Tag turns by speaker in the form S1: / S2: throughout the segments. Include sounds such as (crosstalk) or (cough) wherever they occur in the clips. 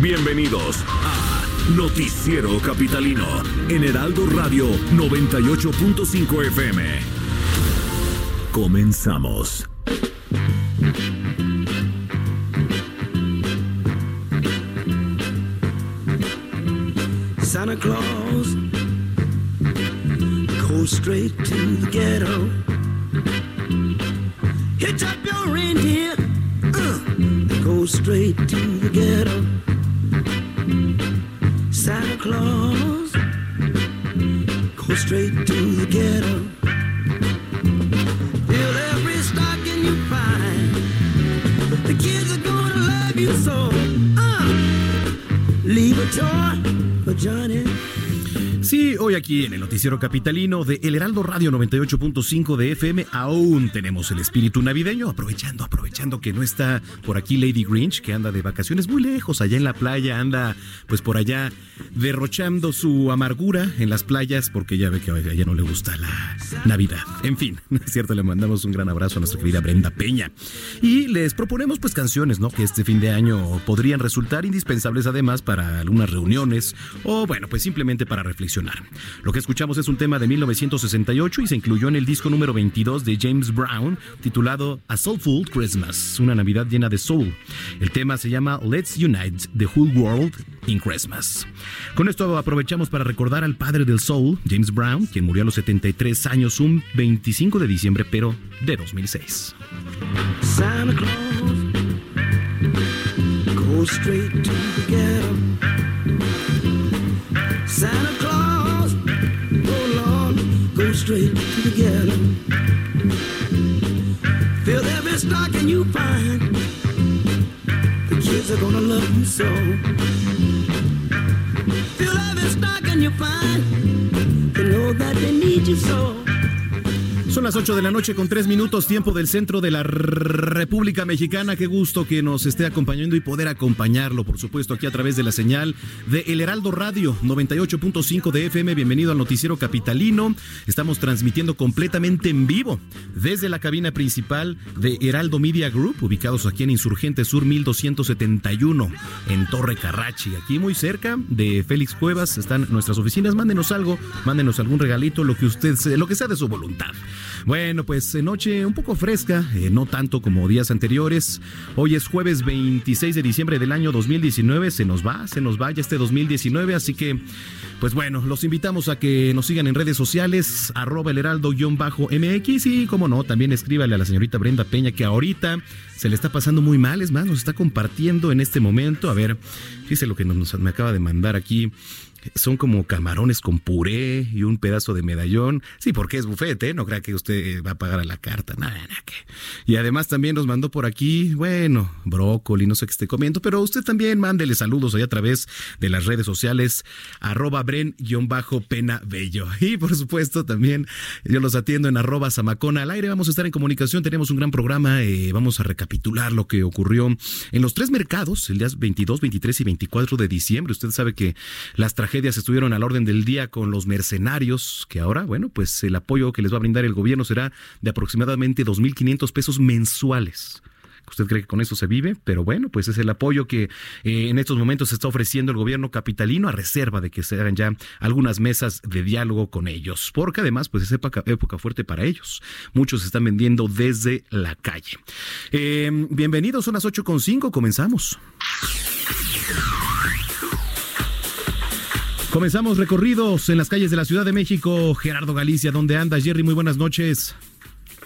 S1: Bienvenidos a Noticiero Capitalino en Heraldo Radio 98.5 FM. Comenzamos.
S2: Santa Claus goes straight to the ghetto. Hitch up your reindeer, uh, go straight to the ghetto. Santa Claus go straight to the ghetto. Fill every stocking you find. The kids are gonna love you so. Uh, leave a toy for Johnny.
S3: Sí, hoy aquí en el noticiero capitalino de El Heraldo Radio 98.5 de FM aún tenemos el espíritu navideño, aprovechando, aprovechando que no está por aquí Lady Grinch, que anda de vacaciones muy lejos, allá en la playa, anda pues por allá derrochando su amargura en las playas, porque ya ve que a ella no le gusta la Navidad. En fin, (laughs) es cierto, le mandamos un gran abrazo a nuestra querida Brenda Peña. Y les proponemos pues canciones, ¿no? Que este fin de año podrían resultar indispensables además para algunas reuniones o bueno, pues simplemente para reflexionar. Lo que escuchamos es un tema de 1968 y se incluyó en el disco número 22 de James Brown titulado A Soulful Christmas, una Navidad llena de soul. El tema se llama Let's Unite the Whole World in Christmas. Con esto aprovechamos para recordar al padre del soul, James Brown, quien murió a los 73 años un 25 de diciembre, pero de 2006.
S2: Santa Claus goes straight. Santa Claus, go straight to the ghetto. Fill every stocking you find. The kids are gonna love you so. Fill every stocking you find. They know that they need you so.
S3: Son las 8 de la noche con 3 minutos, tiempo del centro de la República Mexicana. Qué gusto que nos esté acompañando y poder acompañarlo, por supuesto, aquí a través de la señal de El Heraldo Radio 98.5 de FM. Bienvenido al Noticiero Capitalino. Estamos transmitiendo completamente en vivo desde la cabina principal de Heraldo Media Group, ubicados aquí en Insurgente Sur 1271, en Torre Carrachi. Aquí muy cerca de Félix Cuevas están nuestras oficinas. Mándenos algo, mándenos algún regalito, lo que usted, lo que sea de su voluntad. Bueno, pues noche un poco fresca, eh, no tanto como días anteriores. Hoy es jueves 26 de diciembre del año 2019. Se nos va, se nos va ya este 2019, así que, pues bueno, los invitamos a que nos sigan en redes sociales, arroba el heraldo-mx y, como no, también escríbale a la señorita Brenda Peña que ahorita se le está pasando muy mal, es más, nos está compartiendo en este momento. A ver, fíjese lo que nos, me acaba de mandar aquí son como camarones con puré y un pedazo de medallón. Sí, porque es bufete, no crea que usted va a pagar a la carta, nada, nada que. Y además también nos mandó por aquí, bueno, brócoli, no sé qué esté comiendo, pero usted también mándele saludos ahí a través de las redes sociales, arroba bren-pena bello. (laughs) Y por supuesto también yo los atiendo en arroba zamacona al aire. Vamos a estar en comunicación, tenemos un gran programa, eh, vamos a recapitular lo que ocurrió en los tres mercados, el día 22, 23 y 24 de diciembre. Usted sabe que las tragedias estuvieron al orden del día con los mercenarios, que ahora, bueno, pues el apoyo que les va a brindar el gobierno será de aproximadamente 2.500 pesos mensuales. Usted cree que con eso se vive, pero bueno, pues es el apoyo que eh, en estos momentos está ofreciendo el gobierno capitalino a reserva de que se hagan ya algunas mesas de diálogo con ellos, porque además pues es época, fuerte para ellos. Muchos están vendiendo desde la calle. Eh, bienvenidos, son las 8.5, comenzamos. Comenzamos recorridos en las calles de la Ciudad de México. Gerardo Galicia, ¿dónde anda? Jerry, muy buenas noches.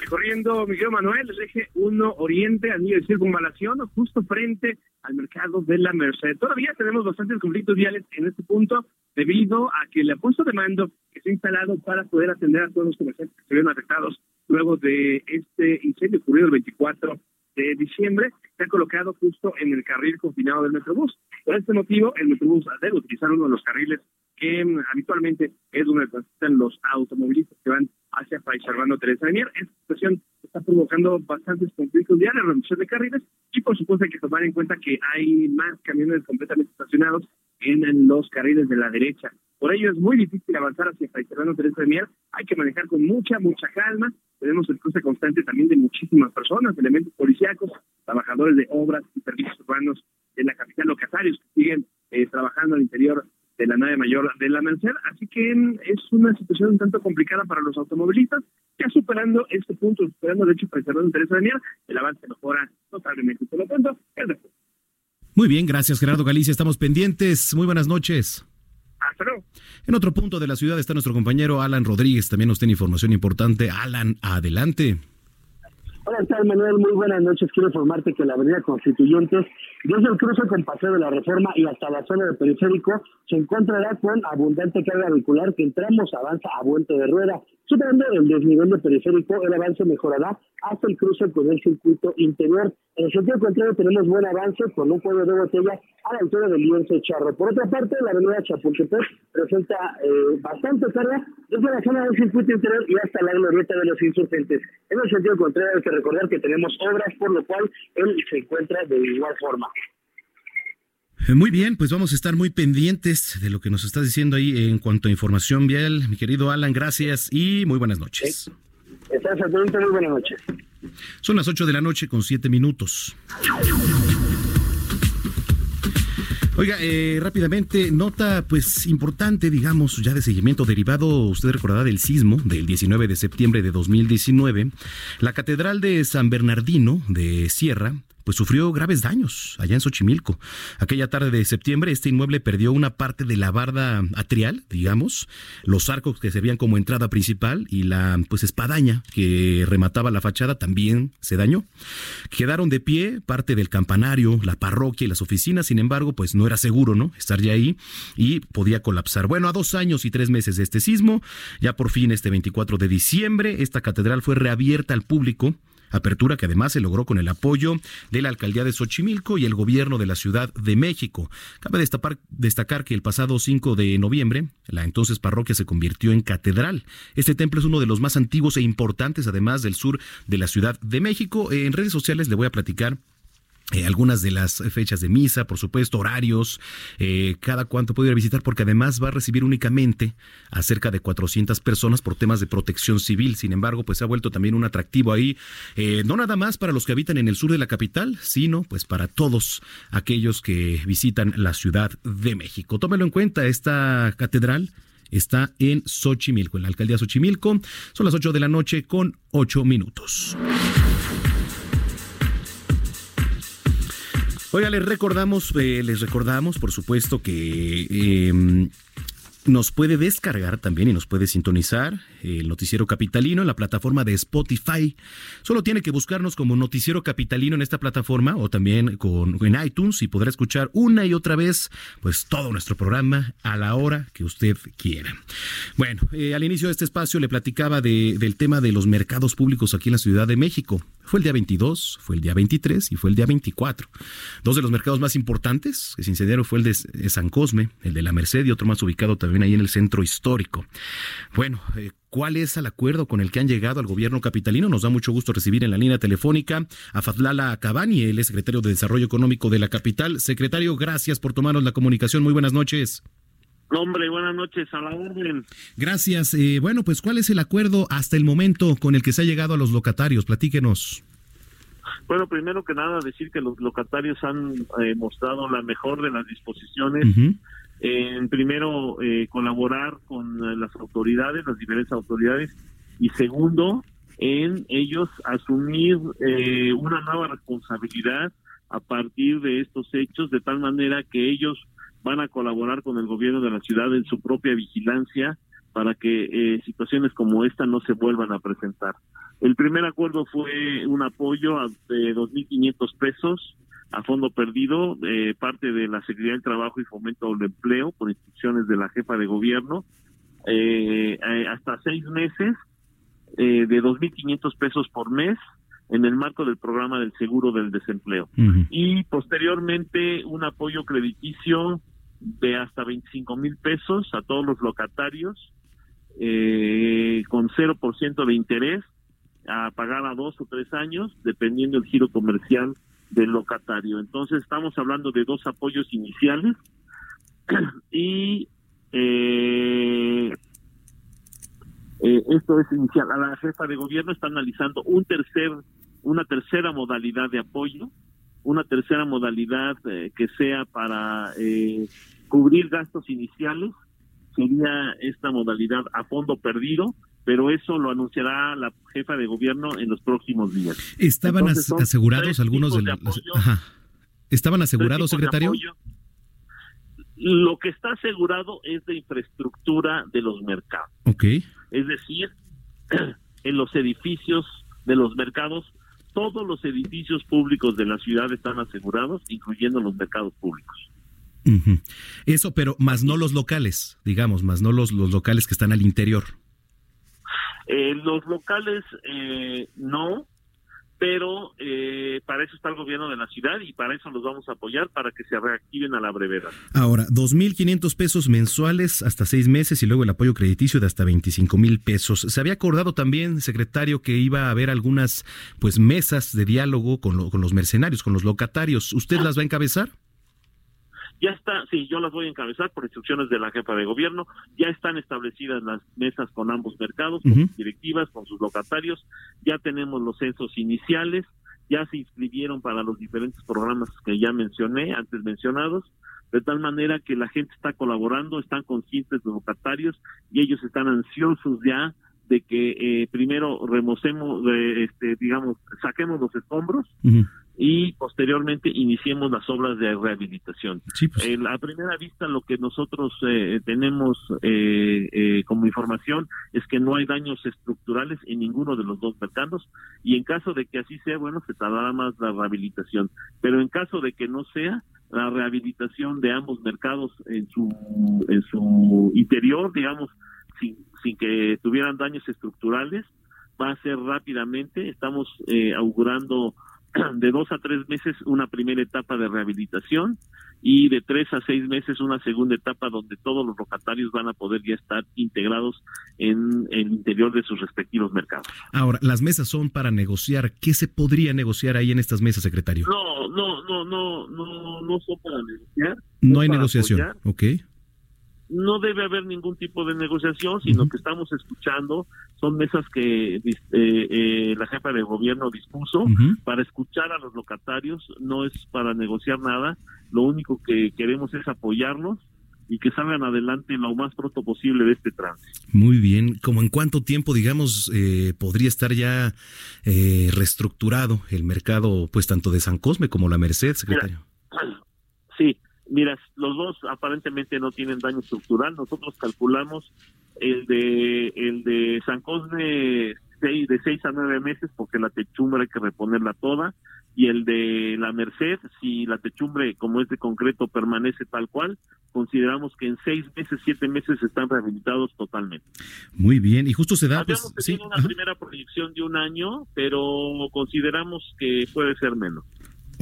S4: Recorriendo Miguel Manuel, el eje 1 Oriente, anillo de circunvalación, justo frente al mercado de la Merced. Todavía tenemos bastantes conflictos viales en este punto debido a que el puesto de mando que se ha instalado para poder atender a todos los comerciantes que se vieron afectados luego de este incendio ocurrido el 24 de diciembre, se ha colocado justo en el carril confinado del Metrobús. Por este motivo, el Metrobús debe utilizar uno de los carriles que mm, habitualmente es donde transitan los automovilistas que van hacia Fray Servando Teresa Mier. Esta situación está provocando bastantes conflictos diarios, reducción de carriles y por supuesto hay que tomar en cuenta que hay más camiones completamente estacionados en los carriles de la derecha. Por ello es muy difícil avanzar hacia Fray Servando Teresa de Mier. Hay que manejar con mucha, mucha calma. Tenemos el cruce constante también de muchísimas personas, elementos policíacos, trabajadores de obras y servicios urbanos de la capital, locatarios que siguen eh, trabajando al interior de la nave mayor de la Merced. Así que mm, es una situación un tanto complicada para los automovilistas. Ya superando este punto, superando de hecho para cerrar interés de el avance mejora totalmente. Por lo tanto, es
S3: Muy bien, gracias Gerardo Galicia. Estamos pendientes. Muy buenas noches. En otro punto de la ciudad está nuestro compañero Alan Rodríguez. También nos tiene información importante. Alan, adelante.
S5: Hola, tal Manuel? Muy buenas noches. Quiero informarte que la Avenida Constituyentes, desde el cruce con Paseo de la Reforma y hasta la zona del periférico, se encontrará con abundante carga vehicular que entramos avanza a vuelta de rueda. Superando el desnivel de periférico, el avance mejorará hasta el cruce con el circuito interior. En el sentido contrario tenemos buen avance con un cuello de botella a la altura del lienzo charro. Por otra parte, la avenida Chapultepec presenta eh, bastante carga desde la zona del circuito interior y hasta la glorieta de los insurgentes. En el sentido contrario hay que recordar que tenemos obras, por lo cual él se encuentra de igual forma.
S3: Muy bien, pues vamos a estar muy pendientes de lo que nos estás diciendo ahí en cuanto a información vial. Mi querido Alan, gracias y muy buenas noches.
S5: Estás muy buenas noches.
S3: Son las 8 de la noche con 7 minutos. Oiga, eh, rápidamente, nota pues importante, digamos, ya de seguimiento derivado, usted recordará del sismo del 19 de septiembre de 2019, la Catedral de San Bernardino de Sierra pues sufrió graves daños allá en Xochimilco. Aquella tarde de septiembre, este inmueble perdió una parte de la barda atrial, digamos, los arcos que servían como entrada principal y la pues espadaña que remataba la fachada también se dañó. Quedaron de pie parte del campanario, la parroquia y las oficinas, sin embargo, pues no era seguro, ¿no? Estar ya ahí y podía colapsar. Bueno, a dos años y tres meses de este sismo, ya por fin este 24 de diciembre, esta catedral fue reabierta al público apertura que además se logró con el apoyo de la alcaldía de Xochimilco y el gobierno de la Ciudad de México. Cabe destacar, que el pasado 5 de noviembre, la entonces parroquia se convirtió en catedral. Este templo es uno de los más antiguos e importantes, además del sur de la Ciudad de México. En redes sociales le voy a platicar eh, algunas de las fechas de misa, por supuesto, horarios, eh, cada cuánto puede ir a visitar, porque además va a recibir únicamente a cerca de 400 personas por temas de protección civil. Sin embargo, pues se ha vuelto también un atractivo ahí, eh, no nada más para los que habitan en el sur de la capital, sino pues para todos aquellos que visitan la Ciudad de México. Tómelo en cuenta, esta catedral está en Xochimilco, en la alcaldía Xochimilco. Son las 8 de la noche con 8 minutos. Oiga, les recordamos, eh, les recordamos, por supuesto, que eh, nos puede descargar también y nos puede sintonizar el Noticiero Capitalino en la plataforma de Spotify. Solo tiene que buscarnos como Noticiero Capitalino en esta plataforma o también con, en iTunes y podrá escuchar una y otra vez pues todo nuestro programa a la hora que usted quiera. Bueno, eh, al inicio de este espacio le platicaba de, del tema de los mercados públicos aquí en la Ciudad de México. Fue el día 22, fue el día 23 y fue el día 24. Dos de los mercados más importantes que se incendiaron fue el de San Cosme, el de la Merced y otro más ubicado también ahí en el centro histórico. Bueno, eh, ¿cuál es el acuerdo con el que han llegado al gobierno capitalino? Nos da mucho gusto recibir en la línea telefónica a Fadlala Cabani, el es secretario de Desarrollo Económico de la capital. Secretario, gracias por tomarnos la comunicación. Muy buenas noches.
S6: Hombre, buenas noches, a la orden.
S3: Gracias. Eh, bueno, pues ¿cuál es el acuerdo hasta el momento con el que se ha llegado a los locatarios? Platíquenos.
S6: Bueno, primero que nada decir que los locatarios han eh, mostrado la mejor de las disposiciones en primero eh, colaborar con eh, las autoridades, las diferentes autoridades, y segundo, en ellos asumir eh, una nueva responsabilidad a partir de estos hechos, de tal manera que ellos van a colaborar con el gobierno de la ciudad en su propia vigilancia para que situaciones como esta no se vuelvan a presentar. El primer acuerdo fue un apoyo de 2.500 pesos a fondo perdido, eh, parte de la Secretaría del Trabajo y Fomento del Empleo, por instrucciones de la jefa de gobierno, eh, eh, hasta seis meses eh, de 2.500 pesos por mes en el marco del programa del seguro del desempleo. Y posteriormente un apoyo crediticio de hasta 25 mil pesos a todos los locatarios eh, con 0% de interés a pagar a dos o tres años, dependiendo del giro comercial del locatario. Entonces estamos hablando de dos apoyos iniciales (clears throat) y eh, eh, esto es inicial. A la jefa de gobierno está analizando un tercer, una tercera modalidad de apoyo, una tercera modalidad eh, que sea para eh, cubrir gastos iniciales. Sería esta modalidad a fondo perdido, pero eso lo anunciará la jefa de gobierno en los próximos días.
S3: ¿Estaban asegurados algunos de, los ¿Estaban asegurados, secretario?
S6: Lo que está asegurado es de infraestructura de los mercados.
S3: Ok.
S6: Es decir, (clears throat) en los edificios de los mercados, todos los edificios públicos de la ciudad están asegurados, incluyendo los mercados públicos.
S3: Eso, pero más no los locales, digamos, más no los, los locales que están al interior.
S6: Eh, los locales eh, no, pero eh, para eso está el gobierno de la ciudad y para eso los vamos a apoyar para que se reactiven a la brevedad.
S3: Ahora, 2.500 pesos mensuales hasta seis meses y luego el apoyo crediticio de hasta 25 mil pesos. Se había acordado también, secretario, que iba a haber algunas pues mesas de diálogo con, con los mercenarios, con los locatarios. ¿Usted las va a encabezar?
S6: Ya está, sí, yo las voy a encabezar por instrucciones de la jefa de gobierno. Ya están establecidas las mesas con ambos mercados, con sus directivas, con sus locatarios. Ya tenemos los censos iniciales. Ya se inscribieron para los diferentes programas que ya mencioné, antes mencionados de tal manera que la gente está colaborando, están conscientes de los locatarios y ellos están ansiosos ya de que eh, primero remocemos, este, digamos, saquemos los escombros y posteriormente iniciemos las obras de rehabilitación.
S3: Pues.
S6: Eh, a primera vista lo que nosotros eh, tenemos como información es que no hay daños estructurales en ninguno de los dos mercados y en caso de que así sea, bueno, se tardará más la rehabilitación. Pero en caso de que no sea, la rehabilitación de ambos mercados en su, en su interior, digamos, sin, sin que tuvieran daños estructurales, va a ser rápidamente, estamos eh, augurando (clears throat) de dos a tres meses una primera etapa de rehabilitación y de tres a seis meses una segunda etapa donde todos los locatarios van a poder ya estar integrados en el interior de sus respectivos mercados.
S3: Ahora, las mesas son para negociar. ¿Qué se podría negociar ahí en estas mesas, secretario?
S6: No, no, no, no, no, no son para negociar.
S3: No hay negociación, ok
S6: no debe haber ningún tipo de negociación, sino que estamos escuchando, son mesas que eh, eh, la jefa de gobierno dispuso para escuchar a los locatarios, no es para negociar nada, lo único que queremos es apoyarlos y que salgan adelante lo más pronto posible de este tránsito.
S3: Muy bien, ¿como en cuánto tiempo, digamos, eh, podría estar ya reestructurado el mercado, pues tanto de San Cosme como la Merced, secretario?
S6: sí, Mira, los dos aparentemente no tienen daño estructural. Nosotros calculamos el de el de San Cosme seis, de seis a nueve meses porque la techumbre hay que reponerla toda y el de la Merced, si la techumbre como es de concreto permanece tal cual, consideramos que en seis meses, siete meses están rehabilitados totalmente.
S3: Muy bien, y justo se da...
S6: pues, sí, una primera proyección de un año, pero consideramos que puede ser menos.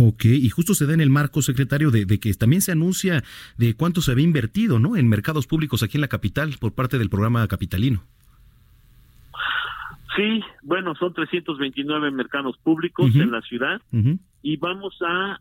S3: Ok, y justo se da en el marco, secretario, de, que también se anuncia de cuánto se había invertido, ¿no? En mercados públicos aquí en la capital por parte del programa capitalino.
S6: Sí, bueno, son 329 mercados públicos en la ciudad y vamos a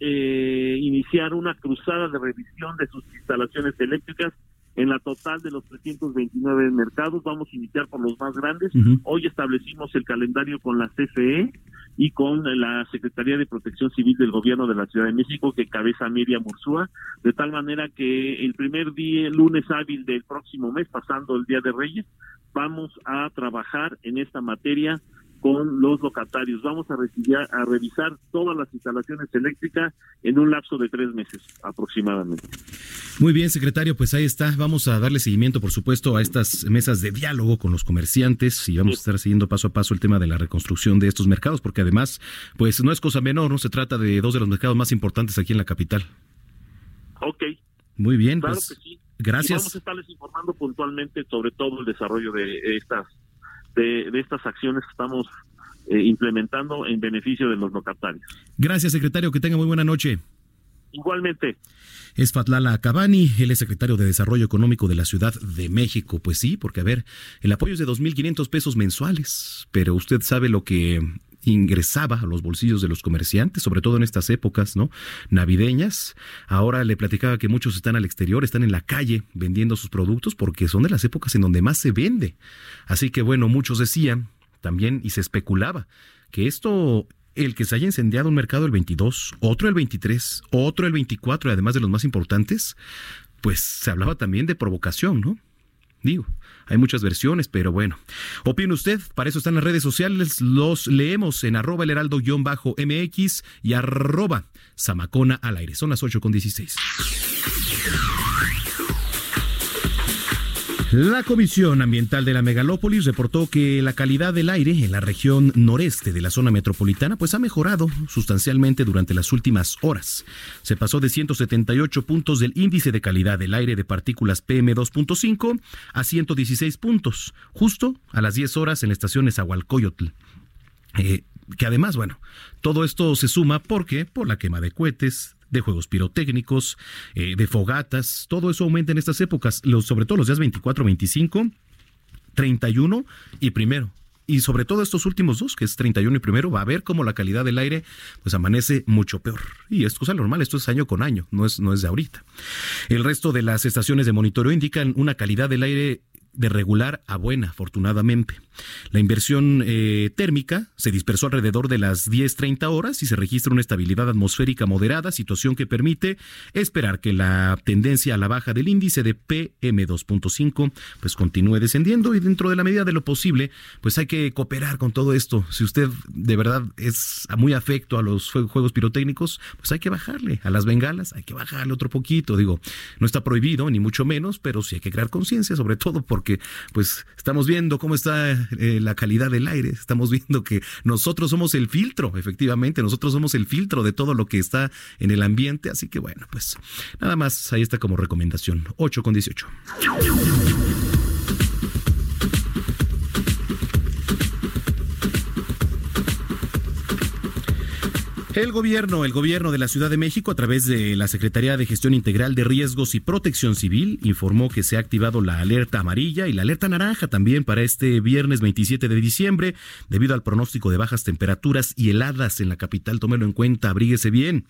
S6: eh, iniciar una cruzada de revisión de sus instalaciones eléctricas en la total de los 329 mercados. Vamos a iniciar por los más grandes. Hoy establecimos el calendario con la CFE y con la Secretaría de Protección Civil del Gobierno de la Ciudad de México, que cabeza Miriam Ursúa, de tal manera que el primer día, lunes hábil del próximo mes, pasando el Día de Reyes, vamos a trabajar en esta materia con los locatarios. Vamos a, a revisar todas las instalaciones eléctricas en un lapso de tres meses aproximadamente.
S3: Muy bien, secretario, pues ahí está. Vamos a darle seguimiento, por supuesto, a estas mesas de diálogo con los comerciantes y vamos a estar siguiendo paso a paso el tema de la reconstrucción de estos mercados, porque además, pues no es cosa menor, ¿no? Se trata de dos de los mercados más importantes aquí en la capital.
S6: Ok.
S3: Muy bien,
S6: claro
S3: pues,
S6: que sí.
S3: Gracias.
S6: vamos a estarles informando puntualmente sobre todo el desarrollo de estas de, estas acciones que estamos implementando en beneficio de los locatarios.
S3: Gracias, secretario. Que tenga muy buena noche.
S6: Igualmente.
S3: Es Fatlala Cabani, él es secretario de Desarrollo Económico de la Ciudad de México. Pues sí, porque a ver, el apoyo es de 2.500 pesos mensuales, pero usted sabe lo que ingresaba a los bolsillos de los comerciantes, sobre todo en estas épocas, ¿no? Navideñas. Ahora le platicaba que muchos están al exterior, están en la calle vendiendo sus productos porque son de las épocas en donde más se vende. Así que bueno, muchos decían también y se especulaba que esto el que se haya incendiado un mercado el 22, otro el 23, otro el 24, y además de los más importantes, pues se hablaba también de provocación, ¿no? Digo, hay muchas versiones, pero bueno. Opine usted, para eso están las redes sociales, los leemos en arroba el heraldo-mx y arroba zamacona al aire. Son las 8 con 16. La Comisión Ambiental de la Megalópolis reportó que la calidad del aire en la región noreste de la zona metropolitana pues ha mejorado sustancialmente durante las últimas horas. Se pasó de 178 puntos del índice de calidad del aire de partículas PM2.5 a 116 puntos, justo a las 10 horas en la estación Esahualcoyotl. Eh, que además, bueno, todo esto se suma porque por la quema de cohetes, de juegos pirotécnicos, eh, de fogatas, todo eso aumenta en estas épocas, sobre todo los días 24, 25, 31 y primero y sobre todo estos últimos dos, que es 31 y primero, va a ver cómo la calidad del aire pues amanece mucho peor. Y esto es cosa normal, esto es año con año, no es, no es de ahorita. El resto de las estaciones de monitoreo indican una calidad del aire de regular a buena, afortunadamente. La inversión eh, térmica se dispersó alrededor de las 10.30 horas y se registra una estabilidad atmosférica moderada, situación que permite esperar que la tendencia a la baja del índice de PM2.5 pues continúe descendiendo y dentro de la medida de lo posible pues hay que cooperar con todo esto. Si usted de verdad es muy afecto a los juegos pirotécnicos, pues hay que bajarle a las bengalas, hay que bajarle otro poquito, digo, no está prohibido ni mucho menos, pero sí hay que crear conciencia, sobre todo porque pues estamos viendo cómo está eh, la calidad del aire. Estamos viendo que nosotros somos el filtro, efectivamente, nosotros somos el filtro de todo lo que está en el ambiente. Así que bueno, pues nada más ahí está como recomendación. 8 con 18. El gobierno, el gobierno de la Ciudad de México, a través de la Secretaría de Gestión Integral de Riesgos y Protección Civil, informó que se ha activado la alerta amarilla y la alerta naranja también para este viernes 27 de diciembre, debido al pronóstico de bajas temperaturas y heladas en la capital. Tómelo en cuenta, abríguese bien.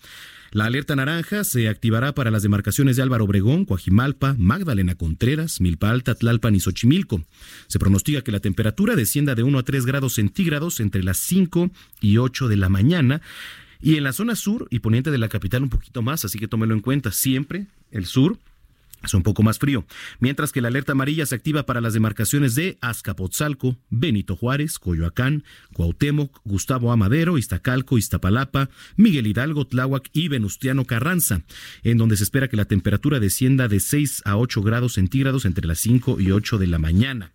S3: La alerta naranja se activará para las demarcaciones de Álvaro Obregón, Coajimalpa, Magdalena Contreras, Milpa Alta, Tlalpan y Xochimilco. Se pronostica que la temperatura descienda de 1 a 3 grados centígrados entre las 5 y 8 de la mañana y en la zona sur y poniente de la capital un poquito más, así que tómelo en cuenta. Siempre el sur es un poco más frío, mientras que la alerta amarilla se activa para las demarcaciones de Azcapotzalco, Benito Juárez, Coyoacán, Cuauhtémoc, Gustavo Amadero, Iztacalco, Iztapalapa, Miguel Hidalgo, Tláhuac y Venustiano Carranza, en donde se espera que la temperatura descienda de 6 a 8 grados centígrados entre las 5 y 8 de la mañana.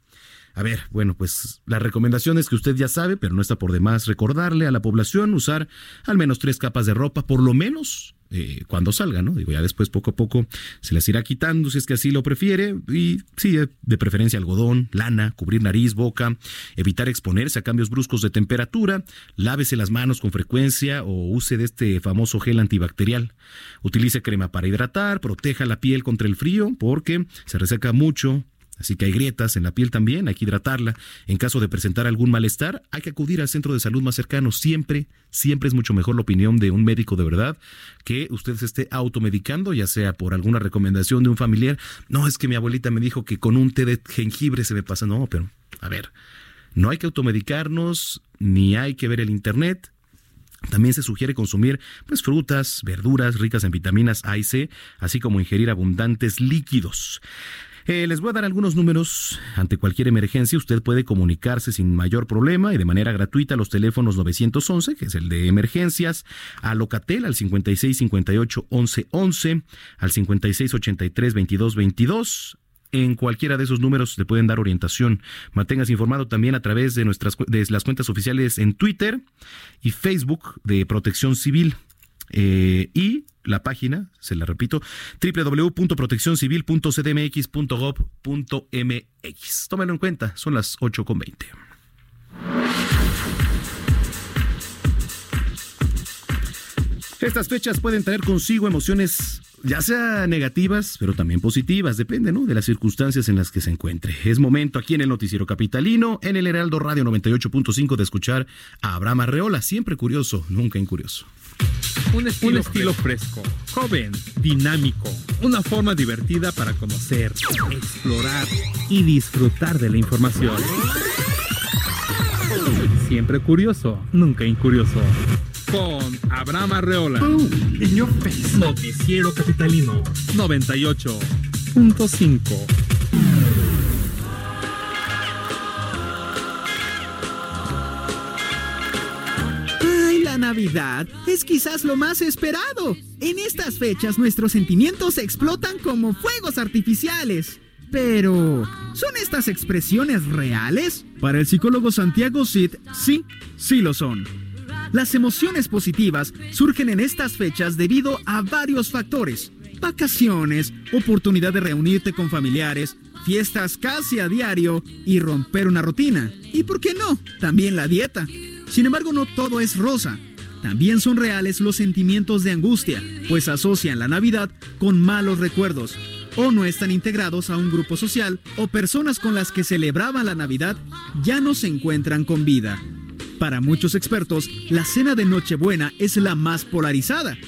S3: A ver, bueno, pues la recomendación es que usted ya sabe, pero no está por demás recordarle a la población usar al menos tres capas de ropa, por lo menos eh, cuando salga, ¿no? Digo, ya después poco a poco se las irá quitando si es que así lo prefiere. Y sí, eh, de preferencia algodón, lana, cubrir nariz, boca, evitar exponerse a cambios bruscos de temperatura, lávese las manos con frecuencia o use de este famoso gel antibacterial. Utilice crema para hidratar, proteja la piel contra el frío porque se reseca mucho Así que hay grietas en la piel también, hay que hidratarla. En caso de presentar algún malestar, hay que acudir al centro de salud más cercano. Siempre, siempre es mucho mejor la opinión de un médico de verdad que usted se esté automedicando, ya sea por alguna recomendación de un familiar. No, es que mi abuelita me dijo que con un té de jengibre se me pasa. No, pero, a ver, no hay que automedicarnos, ni hay que ver el internet. También se sugiere consumir pues, frutas, verduras ricas en vitaminas A y C, así como ingerir abundantes líquidos. Eh, les voy a dar algunos números. Ante cualquier emergencia, usted puede comunicarse sin mayor problema y de manera gratuita a los teléfonos 911, que es el de emergencias, a Locatel al 5658 1111, al 5683 2222 en cualquiera de esos números le pueden dar orientación. Manténgase informado también a través de nuestras de las cuentas oficiales en Twitter y Facebook de Protección Civil. Eh, y la página, se la repito, www.proteccioncivil.cdmx.gov.mx. Tómenlo en cuenta, son las 8.20. Estas fechas pueden traer consigo emociones ya sea negativas, pero también positivas, depende ¿no? de las circunstancias en las que se encuentre. Es momento aquí en el Noticiero Capitalino, en el Heraldo Radio 98.5, de escuchar a Abraham Arreola, siempre curioso, nunca incurioso.
S7: Un estilo, estilo fresco, joven, dinámico, una forma divertida para conocer, explorar y disfrutar de la información. Siempre curioso, nunca incurioso con Abraham Arreola. Noticiero Capitalino 98.5.
S8: Navidad es quizás lo más esperado. En estas fechas nuestros sentimientos explotan como fuegos artificiales. Pero, ¿son estas expresiones reales? Para el psicólogo Santiago Sid, sí, sí lo son. Las emociones positivas surgen en estas fechas debido a varios factores. Vacaciones, oportunidad de reunirte con familiares, fiestas casi a diario y romper una rutina. Y por qué no, también la dieta. Sin embargo, no todo es rosa. También son reales los sentimientos de angustia, pues asocian la Navidad con malos recuerdos, o no están integrados a un grupo social, o personas con las que celebraban la Navidad ya no se encuentran con vida. Para muchos expertos, la cena de Nochebuena es la más polarizada.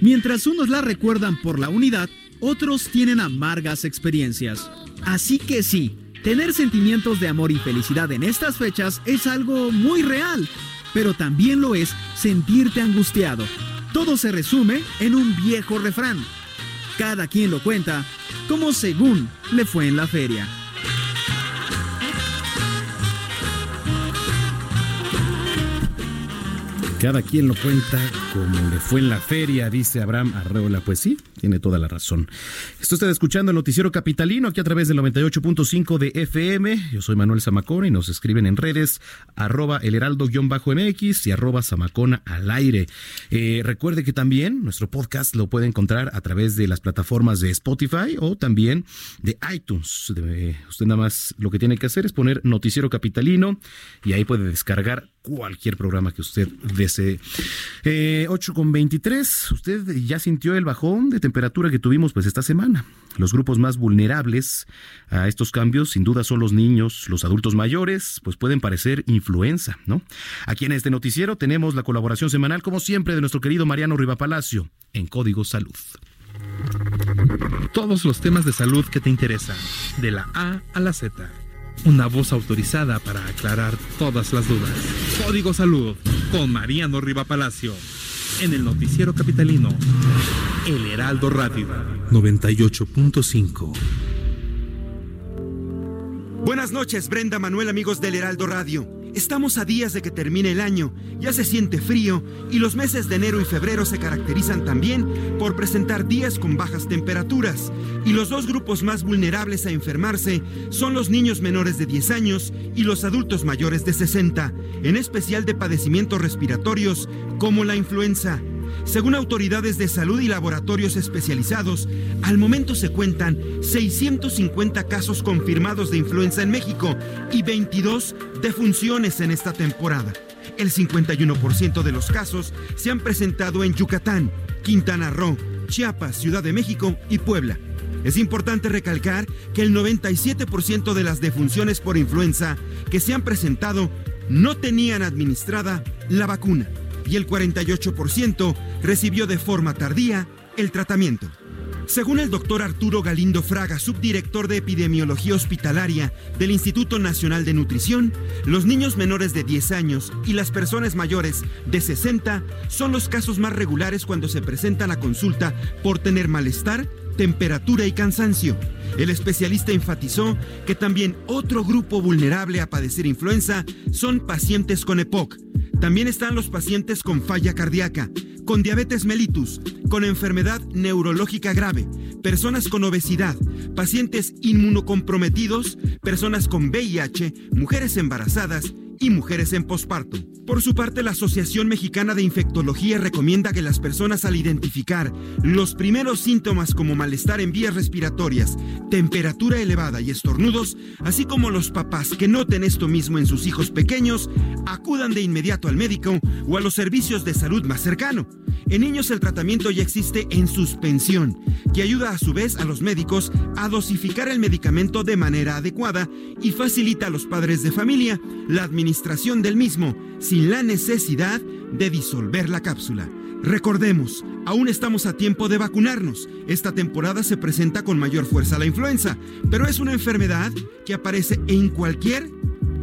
S8: Mientras unos la recuerdan por la unidad, otros tienen amargas experiencias. Así que sí, tener sentimientos de amor y felicidad en estas fechas es algo muy real, pero también lo es sentirte angustiado. Todo se resume en un viejo refrán. Cada quien lo cuenta como según le fue en la feria.
S3: Cada quien lo cuenta como le fue en la feria, dice Abraham Arreola. Pues sí, tiene toda la razón. Está escuchando el noticiero capitalino aquí a través del 98.5 de FM. Yo soy Manuel Zamacona y nos escriben en redes arroba el heraldo-mx y arroba zamacona al aire. Eh, recuerde que también nuestro podcast lo puede encontrar a través de las plataformas de Spotify o también de iTunes. usted nada más lo que tiene que hacer es poner noticiero capitalino y ahí puede descargar cualquier programa que usted desee. Eh, 8 con 23, usted ya sintió el bajón de temperatura que tuvimos pues esta semana. Los grupos más vulnerables a estos cambios sin duda son los niños, los adultos mayores, pues pueden parecer influenza, ¿no? Aquí en este noticiero tenemos la colaboración semanal como siempre de nuestro querido Mariano Rivapalacio en Código Salud.
S7: Todos los temas de salud que te interesan, de la A a la Z una voz autorizada para aclarar todas las dudas. Código Salud con Mariano Riva Palacio. En el noticiero capitalino, El Heraldo Radio 98.5.
S9: Buenas noches, Brenda Manuel, amigos del Heraldo Radio. Estamos a días de que termine el año, ya se siente frío y los meses de enero y febrero se caracterizan también por presentar días con bajas temperaturas. Y los dos grupos más vulnerables a enfermarse son los niños menores de 10 años y los adultos mayores de 60, en especial de padecimientos respiratorios como la influenza. Según autoridades de salud y laboratorios especializados, al momento se cuentan 650 casos confirmados de influenza en México y 22 defunciones en esta temporada. El 51% de los casos se han presentado en Yucatán, Quintana Roo, Chiapas, Ciudad de México y Puebla. Es importante recalcar que el 97% de las defunciones por influenza que se han presentado no tenían administrada la vacuna y el 48% recibió de forma tardía el tratamiento. Según el doctor Arturo Galindo Fraga, subdirector de epidemiología hospitalaria del Instituto Nacional de Nutrición, los niños menores de 10 años y las personas mayores de 60 son los casos más regulares cuando se presentan a consulta por tener malestar, temperatura y cansancio. El especialista enfatizó que también otro grupo vulnerable a padecer influenza son pacientes con EPOC. También están los pacientes con falla cardíaca, con diabetes mellitus, con enfermedad neurológica grave, personas con obesidad, pacientes inmunocomprometidos, personas con VIH, mujeres embarazadas y mujeres en posparto. Por su parte, la Asociación Mexicana de Infectología recomienda que las personas al identificar los primeros síntomas como malestar en vías respiratorias, temperatura elevada y estornudos, así como los papás que noten esto mismo en sus hijos pequeños, acudan de inmediato al médico o a los servicios de salud más cercano. En niños el tratamiento ya existe en suspensión, que ayuda a su vez a los médicos a dosificar el medicamento de manera adecuada y facilita a los padres de familia la administración del mismo sin la necesidad de disolver la cápsula. Recordemos, aún estamos a tiempo de vacunarnos. Esta temporada se presenta con mayor fuerza la influenza, pero es una enfermedad que aparece en cualquier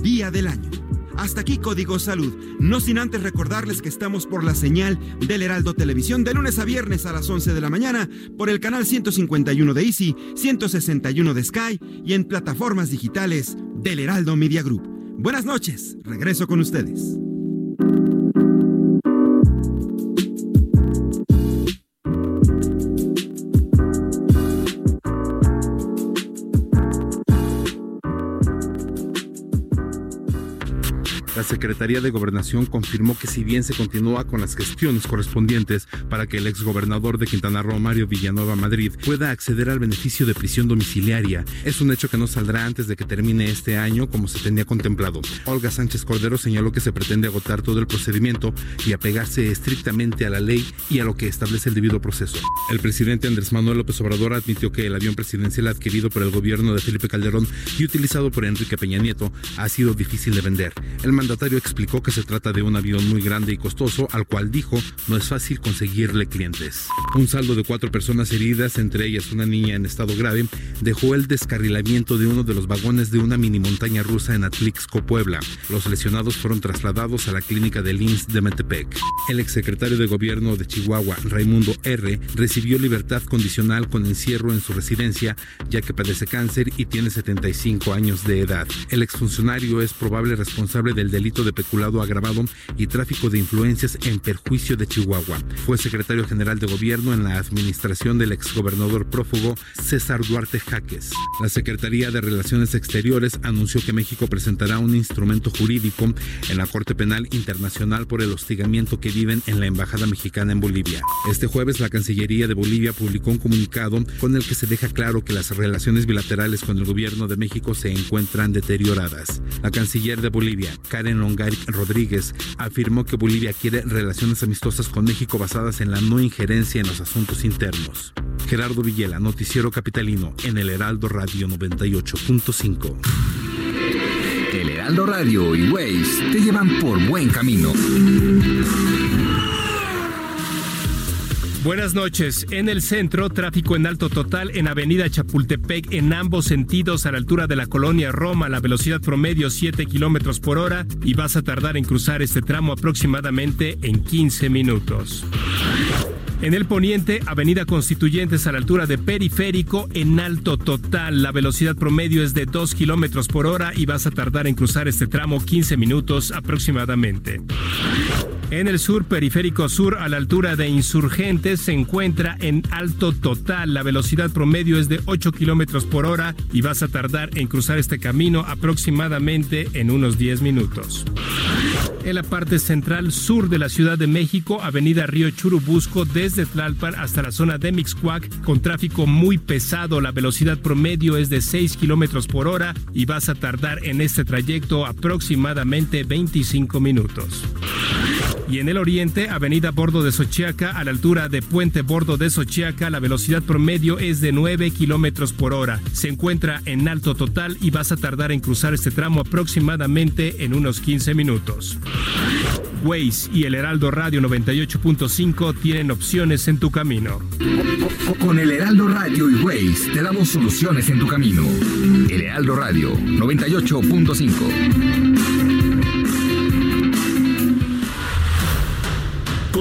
S9: día del año. Hasta aquí Código Salud, no sin antes recordarles que estamos por la señal del Heraldo Televisión de lunes a viernes a las 11 de la mañana por el canal 151 de Easy, 161 de Sky y en plataformas digitales del Heraldo Media Group. Buenas noches, regreso con ustedes.
S10: Secretaría de Gobernación confirmó que si bien se continúa con las gestiones correspondientes para que el exgobernador de Quintana Roo, Mario Villanueva Madrid, pueda acceder al beneficio de prisión domiciliaria, es un hecho que no saldrá antes de que termine este año como se tenía contemplado. Olga Sánchez Cordero señaló que se pretende agotar todo el procedimiento y apegarse estrictamente a la ley y a lo que establece el debido proceso. El presidente Andrés Manuel López Obrador admitió que el avión presidencial adquirido por el gobierno de Felipe Calderón y utilizado por Enrique Peña Nieto ha sido difícil de vender. El mandatario explicó que se trata de un avión muy grande y costoso, al cual dijo no es fácil conseguirle clientes. Un saldo de cuatro personas heridas, entre ellas una niña en estado grave, dejó el descarrilamiento de uno de los vagones de una mini montaña rusa en Atlixco, Puebla. Los lesionados fueron trasladados a la clínica de IMSS de Metepec. El exsecretario de Gobierno de Chihuahua, Raimundo R., recibió libertad condicional con encierro en su residencia, ya que padece cáncer y tiene 75 años de edad. El exfuncionario es probable responsable del delito de peculado agravado y tráfico de influencias en perjuicio de Chihuahua. Fue secretario general de gobierno en la administración del exgobernador prófugo César Duarte Jaques. La Secretaría de Relaciones Exteriores anunció que México presentará un instrumento jurídico en la Corte Penal Internacional por el hostigamiento que viven en la Embajada Mexicana en Bolivia. Este jueves la Cancillería de Bolivia publicó un comunicado con el que se deja claro que las relaciones bilaterales con el gobierno de México se encuentran deterioradas. La canciller de Bolivia, Karen Longari Rodríguez, afirmó que Bolivia quiere relaciones amistosas con México basadas en la no injerencia en los asuntos internos. Gerardo Villela, Noticiero Capitalino, en el Heraldo Radio 98.5.
S11: El Heraldo Radio y Waze te llevan por buen camino.
S12: Buenas noches. En el centro, tráfico en alto total en Avenida Chapultepec en ambos sentidos a la altura de la colonia Roma, la velocidad promedio 7 kilómetros por hora y vas a tardar en cruzar este tramo aproximadamente en 15 minutos. En el poniente, Avenida Constituyentes a la altura de Periférico en alto total. La velocidad promedio es de 2 kilómetros por hora y vas a tardar en cruzar este tramo 15 minutos aproximadamente. En el sur, periférico sur, a la altura de Insurgentes, se encuentra en alto total. La velocidad promedio es de 8 kilómetros por hora y vas a tardar en cruzar este camino aproximadamente en unos 10 minutos. En la parte central sur de la Ciudad de México, Avenida Río Churubusco, desde Tlalpan hasta la zona de Mixcuac, con tráfico muy pesado. La velocidad promedio es de 6 kilómetros por hora y vas a tardar en este trayecto aproximadamente 25 minutos. Y en el oriente, Avenida Bordo de Sochiaca, a la altura de Puente Bordo de Sochiaca, la velocidad promedio es de 9 kilómetros por hora. Se encuentra en alto total y vas a tardar en cruzar este tramo aproximadamente en unos 15 minutos. Waze y el Heraldo Radio 98.5 tienen opciones en tu camino.
S11: Con el Heraldo Radio y Waze te damos soluciones en tu camino. El Heraldo Radio 98.5.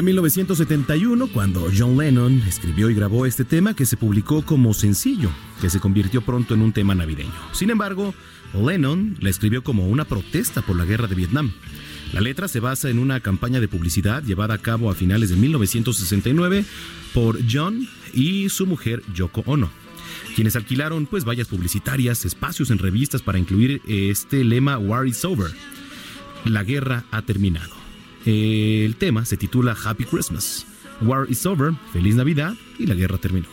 S3: Era 1971 cuando John Lennon escribió y grabó este tema que se publicó como sencillo, que se convirtió pronto en un tema navideño. Sin embargo, Lennon la escribió como una protesta por la guerra de Vietnam. La letra se basa en una campaña de publicidad llevada a cabo a finales de 1969 por John y su mujer Yoko Ono, quienes alquilaron pues vallas publicitarias, espacios en revistas para incluir este lema War is over. La guerra ha terminado. El tema se titula Happy Christmas. War is over, feliz Navidad y la guerra terminó.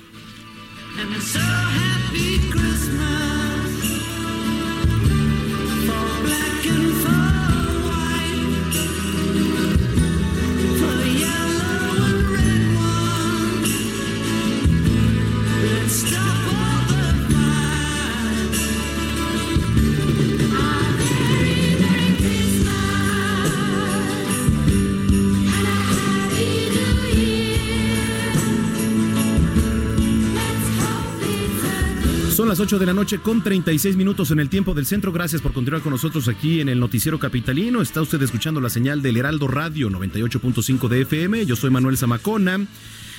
S3: Son las 8 de la noche con 36 minutos en el tiempo del centro. Gracias por continuar con nosotros aquí en el Noticiero Capitalino. Está usted escuchando la señal del Heraldo Radio 98.5 de FM. Yo soy Manuel Zamacona.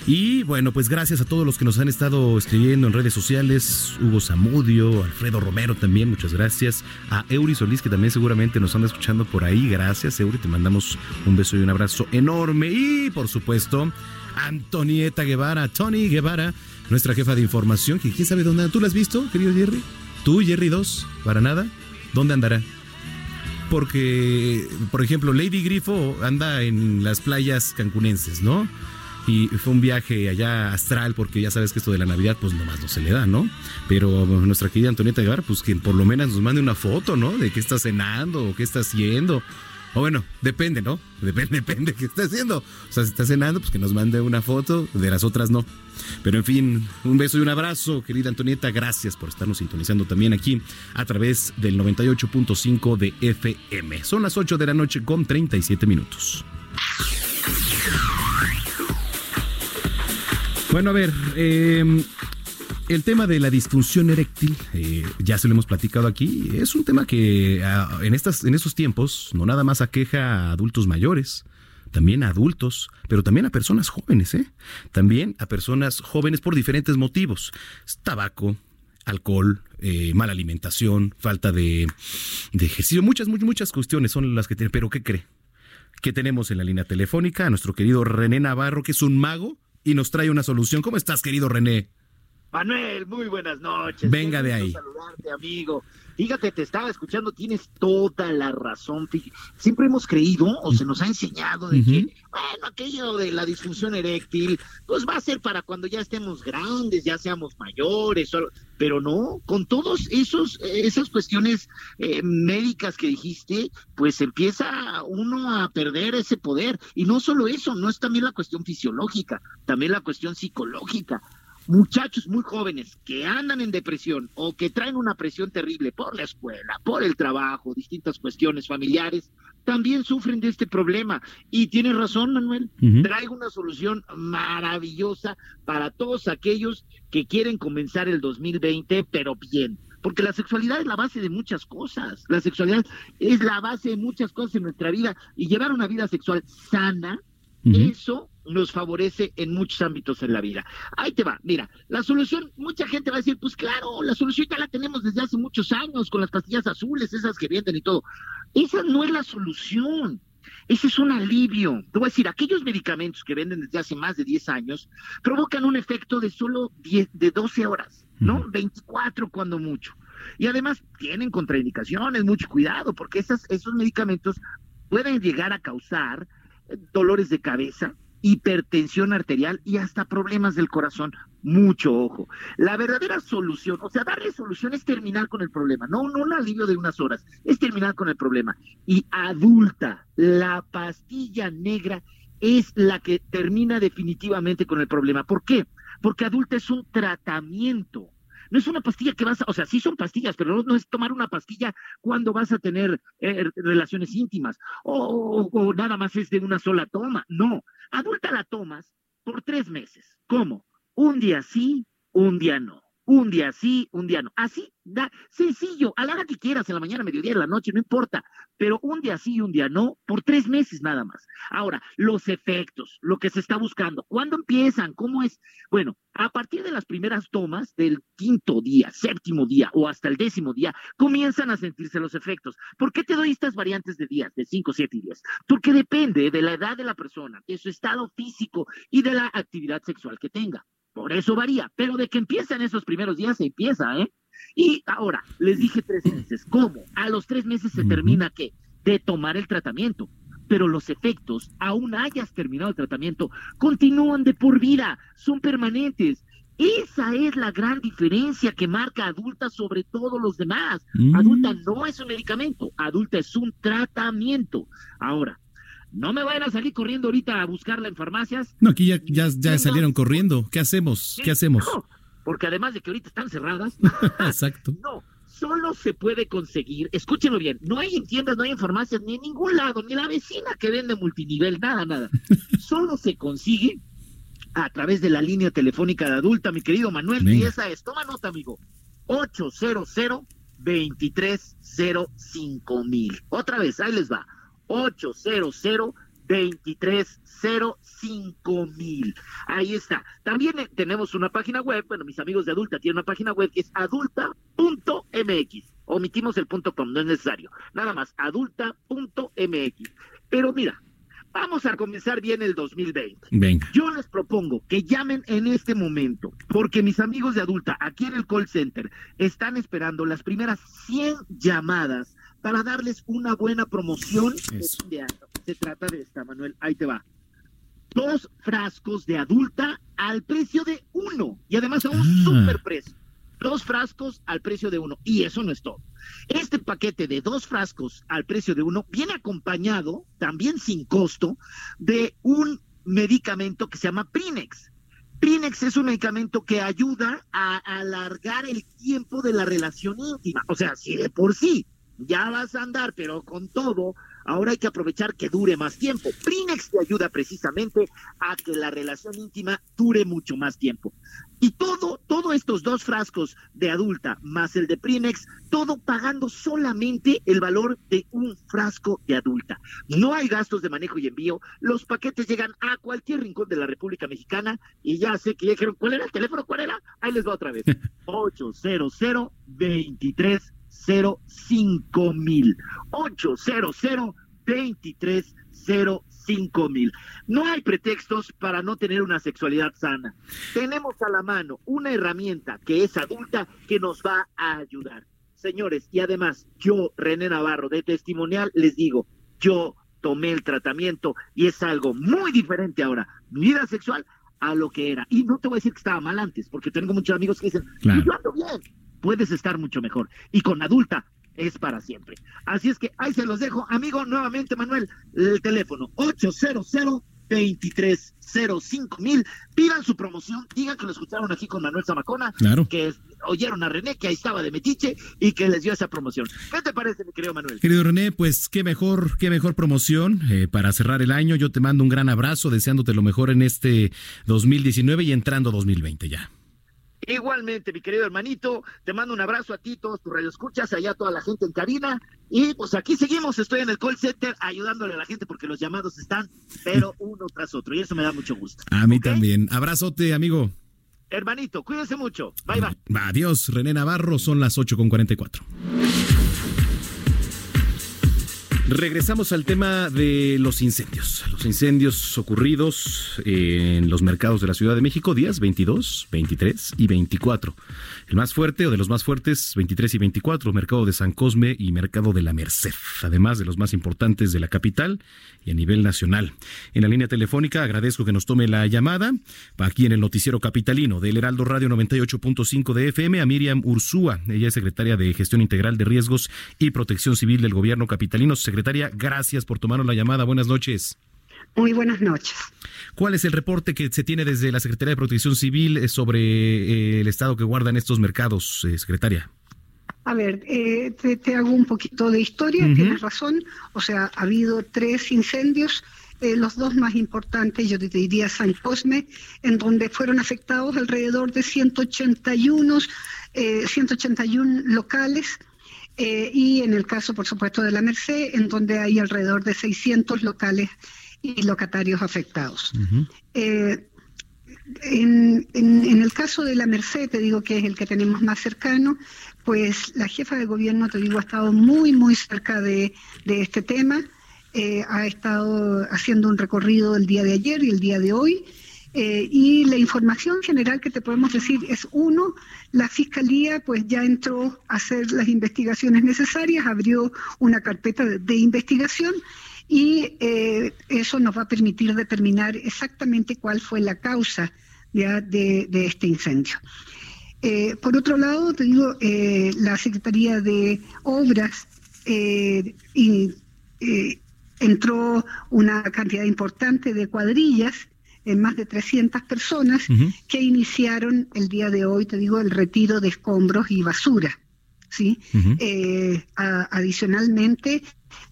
S3: Y bueno, pues gracias a todos los que nos han estado escribiendo en redes sociales. Hugo Zamudio, Alfredo Romero también, muchas gracias. A Eury Solís, que también seguramente nos anda escuchando por ahí. Gracias, Eury. Te mandamos un beso y un abrazo enorme. Y por supuesto, Antonieta Guevara, Tony Guevara nuestra jefa de información, que quién sabe dónde anda. ¿Tú la has visto, querido Jerry? ¿Tú, Jerry 2? ¿Para nada? ¿Dónde andará? Porque, por ejemplo, Lady Grifo anda en las playas cancunenses, ¿no? Y fue un viaje allá astral, porque ya sabes que esto de la Navidad, pues nomás no se le da, ¿no? Pero nuestra querida Antonieta Guevara, pues que por lo menos nos mande una foto, ¿no? De qué está cenando o qué está haciendo o bueno, depende, ¿no? (laughs) Depende, depende de qué esté haciendo. O sea, si está cenando, pues que nos mande una foto, de las otras no. Pero en fin, un beso y un abrazo, querida Antonieta. Gracias por estarnos sintonizando también aquí a través del 98.5 de FM. Son las 8 de la noche con 37 minutos. Bueno, a ver, eh, el tema de la disfunción eréctil, eh, ya se lo hemos platicado aquí, es un tema que ah, en, estas, en estos tiempos no nada más aqueja a adultos mayores, también a adultos, pero también a personas jóvenes, ¿eh? También a personas jóvenes por diferentes motivos. Tabaco, alcohol, eh, mala alimentación, falta de, ejercicio, muchas, muchas, muchas cuestiones son las que tienen. Pero ¿qué cree? Que tenemos en la línea telefónica a nuestro querido René Navarro, que es un mago y nos trae una solución. ¿Cómo estás, querido René?
S13: Manuel, muy buenas noches.
S3: Venga de ahí.
S13: Saludarte, amigo. Fíjate, te estaba escuchando, tienes toda la razón. siempre hemos creído o se nos ha enseñado de que, bueno, aquello de la disfunción eréctil, pues va a ser para cuando ya estemos grandes, ya seamos mayores, pero no, con todos esos esas cuestiones eh, médicas que dijiste, pues empieza uno a perder ese poder. Y no solo eso, no es también la cuestión fisiológica, también la cuestión psicológica muchachos muy jóvenes que andan en depresión o que traen una presión terrible por la escuela, por el trabajo, distintas cuestiones familiares, también sufren de este problema. Y tienes razón, Manuel, traigo una solución maravillosa para todos aquellos que quieren comenzar el 2020, pero bien. Porque la sexualidad es la base de muchas cosas. La sexualidad es la base de muchas cosas en nuestra vida. Y llevar una vida sexual sana, eso nos favorece en muchos ámbitos en la vida. Ahí te va, mira, la solución, mucha gente va a decir, pues claro, la solución ya la tenemos desde hace muchos años con las pastillas azules, esas que venden y todo. Esa no es la solución. Ese es un alivio. Te voy a decir, aquellos medicamentos que venden desde hace más de 10 años provocan un efecto de solo 10, de 12 horas, ¿no? 24 cuando mucho. Y además tienen contraindicaciones, mucho cuidado, porque esas, esos medicamentos pueden llegar a causar dolores de cabeza, hipertensión arterial y hasta problemas del corazón. Mucho ojo. La verdadera solución, o sea, darle solución es terminar con el problema, no, no un alivio de unas horas, es terminar con el problema. Y adulta, la pastilla negra es la que termina definitivamente con el problema. ¿Por qué? Porque adulta es un tratamiento no es una pastilla que vas a, o sea, sí son pastillas, pero no, es tomar una pastilla cuando vas a tener eh, relaciones íntimas o, o, nada más es de una sola toma. No, adulta la tomas por tres meses. ¿Cómo? Un día sí, un día no. Un día sí, un día no. Así, da, sencillo, a la hora que quieras, en la mañana, mediodía, en la noche, no importa, pero un día sí y un día no, por tres meses nada más. Ahora, los efectos, lo que se está buscando, ¿cuándo empiezan? ¿Cómo es? Bueno, a partir de las primeras tomas del quinto día, séptimo día o hasta el décimo día, comienzan a sentirse los efectos. ¿Por qué te doy estas variantes de días, de cinco, siete y diez? Porque depende de la edad de la persona, de su estado físico y de la actividad sexual que tenga. Por eso varía, pero de que empiezan esos primeros días se empieza, ¿eh? Y ahora, les dije tres meses. ¿Cómo? A los tres meses se termina qué? De tomar el tratamiento. Pero los efectos, aún hayas terminado el tratamiento, continúan de por vida, son permanentes. Esa es la gran diferencia que marca adulta sobre todos los demás.
S3: Mm.
S13: Adulta no es un medicamento, adulta es un tratamiento. Ahora, no me vayan a salir corriendo ahorita a buscarla en farmacias.
S3: No, aquí ya, ya, ya salieron corriendo. ¿Qué hacemos? ¿Qué hacemos?
S13: No, porque además de que ahorita están cerradas, (laughs)
S3: Exacto.
S13: no, solo se puede conseguir, escúchenlo bien, no hay en tiendas, no hay en farmacias, ni en ningún lado, ni la vecina que vende multinivel, nada, nada. (laughs) Solo se consigue a través de la línea telefónica de adulta, mi querido Manuel, y esa es, toma nota, amigo, 800 2305 mil. Otra vez, ahí les va, 800 2305 mil. Ahí está. También eh, tenemos una página web, bueno, mis amigos de Adulta tienen una página web que es adulta.mx. Omitimos el punto com, no es necesario. Nada más, adulta.mx. Pero mira, vamos a comenzar bien el 2020.
S3: Venga.
S13: Yo les propongo que llamen en este momento, porque mis amigos de adulta aquí en el call center están esperando las primeras 100 llamadas para darles una buena promoción de año. Se trata de esta, Manuel. Ahí te va. Dos frascos de adulta al precio de uno y además a un
S3: Ah.
S13: super precio. Dos frascos al precio de uno. Y eso no es todo. Este paquete de dos frascos al precio de uno viene acompañado, también sin costo, de un medicamento que se llama Prinex. Prinex es un medicamento que ayuda a alargar el tiempo de la relación íntima. O sea, si de por sí ya vas a andar, pero con todo, ahora hay que aprovechar que dure más tiempo. Prinex te ayuda precisamente a que la relación íntima dure mucho más tiempo. Y todo, todos estos dos frascos de adulta más el de Prinex, todo pagando solamente el valor de un frasco de adulta. No hay gastos de manejo y envío. Los paquetes llegan a cualquier rincón de la República Mexicana y ya sé que ya dijeron, ¿cuál era el teléfono? ¿Cuál era? Ahí les va otra vez. (laughs) 800 23 05 mil. 800 23 05 mil. No hay pretextos para no tener una sexualidad sana. Tenemos a la mano una herramienta que es adulta que nos va a ayudar. Señores, y además, yo, René Navarro, de testimonial, les digo, yo tomé el tratamiento y es algo muy diferente ahora. Mi vida sexual a lo que era. Y no te voy a decir que estaba mal antes, porque tengo muchos amigos que dicen,
S3: Claro.
S13: yo ando bien. Puedes estar mucho mejor. Y con adulta es para siempre. Así es que ahí se los dejo. Amigo, nuevamente, Manuel, el teléfono 800 2305 mil. Pidan su promoción, digan que lo escucharon aquí con Manuel Zamacona,
S3: Claro.
S13: que oyeron a René, que ahí estaba de metiche y que les dio esa promoción. ¿Qué te parece, mi querido Manuel?
S3: Querido René, pues qué mejor, qué mejor promoción eh, para cerrar el año. Yo te mando un gran abrazo, deseándote lo mejor en este 2019 y entrando 2020 ya.
S13: Igualmente, mi querido hermanito, te mando un abrazo a ti, todos tus radioescuchas, allá toda la gente en cabina. Y pues aquí seguimos, estoy en el call center ayudándole a la gente porque los llamados están, pero uno tras otro, y eso me da mucho gusto.
S3: A mí también. Abrazote, amigo.
S13: Hermanito, cuídense mucho. Bye, bye.
S3: Adiós, René Navarro, son las 8 con 44. Regresamos al tema de los incendios. Los incendios ocurridos en los mercados de la Ciudad de México, días 22, 23 y 24. El más fuerte o de los más fuertes, 23 y 24, Mercado de San Cosme y Mercado de la Merced, además de los más importantes de la capital y a nivel nacional. En la línea telefónica agradezco que nos tome la llamada aquí en el noticiero capitalino del Heraldo Radio 98.5 de FM a Miriam Ursúa. Ella es secretaria de Gestión Integral de Riesgos y Protección Civil del Gobierno Capitalino. Secretaria, gracias por tomarnos la llamada. Buenas noches.
S14: Muy buenas noches.
S3: ¿Cuál es el reporte que se tiene desde la Secretaría de Protección Civil eh, sobre eh, el estado que guardan estos mercados, eh, secretaria?
S14: A ver, eh, te, te hago un poquito de historia, tienes razón. O sea, ha habido tres incendios eh, los dos más importantes, yo diría San Cosme, en donde fueron afectados alrededor de 181, 181 locales, y en el caso, por supuesto, de la Merced, en donde hay alrededor de 600 locales y locatarios afectados. En, el caso de la Merced, te digo que es el que tenemos más cercano, pues la jefa de gobierno, te digo, ha estado muy, muy cerca de, este tema. Eh, ha estado haciendo un recorrido el día de ayer y el día de hoy. Eh, y la información general que te podemos decir es, uno, la Fiscalía pues ya entró a hacer las investigaciones necesarias, abrió una carpeta de investigación y eh, eso nos va a permitir determinar exactamente cuál fue la causa de, este incendio. Eh, por otro lado, te digo, eh, la Secretaría de Obras y, entró una cantidad importante de cuadrillas en más de 300 personas que iniciaron el día de hoy, te digo, el retiro de escombros y basura. ¿Sí? adicionalmente,